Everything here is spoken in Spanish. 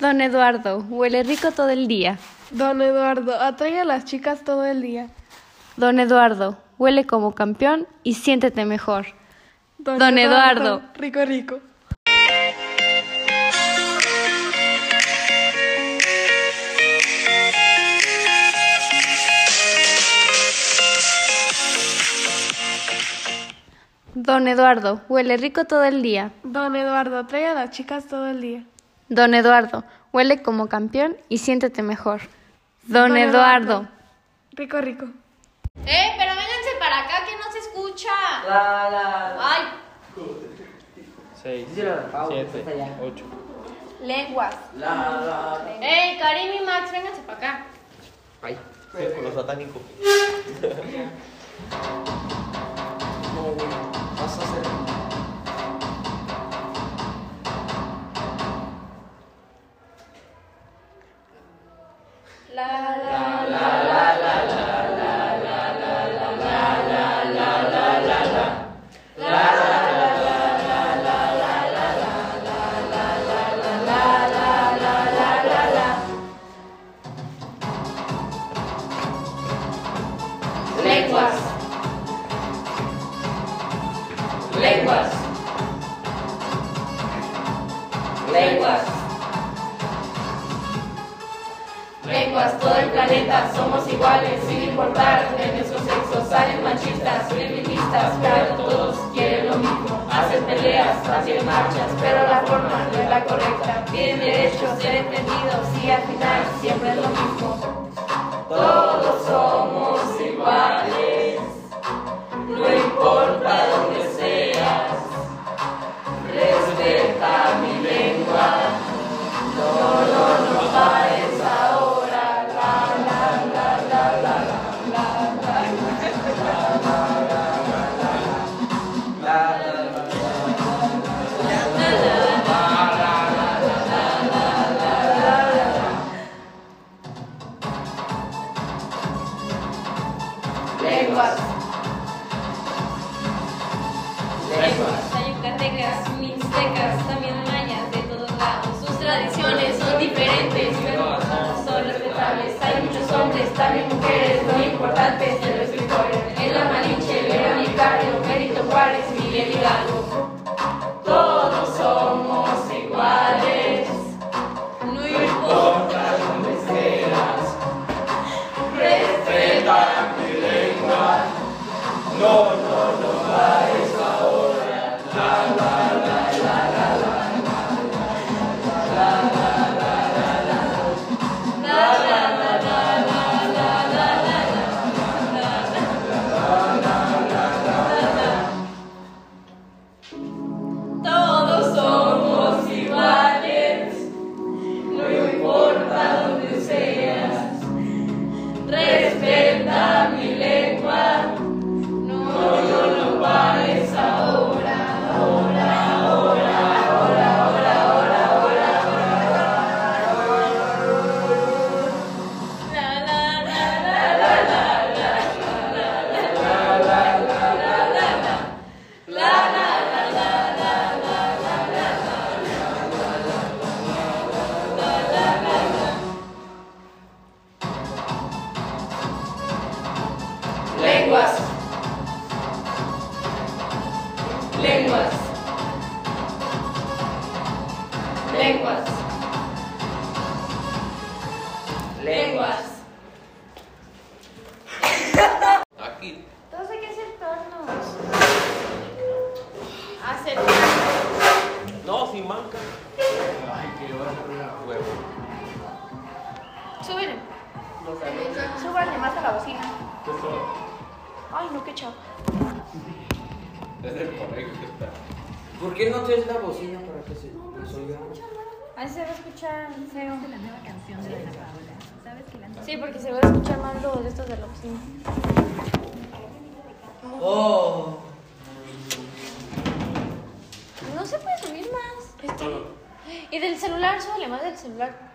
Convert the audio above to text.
Don Eduardo, huele rico todo el día. Don Eduardo, atrae a las chicas todo el día. Don Eduardo, huele como campeón y siéntete mejor. Don Eduardo. Rico, rico. Don Eduardo, huele rico todo el día. Don Eduardo, trae a las chicas todo el día. Don Eduardo, huele como campeón y siéntete mejor. Don, Eduardo. Rico, rico. Eh, pero vénganse para acá que no se escucha. La, la, la. Ay, 6, Díselo a Pau, 7, está allá. 8. lenguas. La, la. Ey, Karim y Max, vénganse para acá. Ay, círculo satánico. No, Lenguas. Lenguas. Todo el planeta somos iguales, sin importar de nuestro sexo. Salen machistas, feministas, pero todos quieren lo mismo. Hacen peleas, hacen marchas, pero la forma no es la correcta. Piden derechos, ser entendidos y al final siempre es lo mismo. Todos somos Lenguas. Lenguas. Hay yucatecas, mixtecas, también mayas de todos lados. Sus tradiciones son diferentes, pero son respetables. Hay muchos hombres, también mujeres, muy importantes Huevo. Súbele. Súbanle más a la bocina. Ay, no, qué chavo. Es el correcto está. ¿Por qué no traes la bocina para que se nos oiga? Ahí se va a escuchar feo. la nueva canción de Ana Paola. ¿Sabes que la Sí, porque se va a escuchar mal lo de estos de la bocina. Oh. No se puede subir más. Este. Y del celular, súbale más del celular.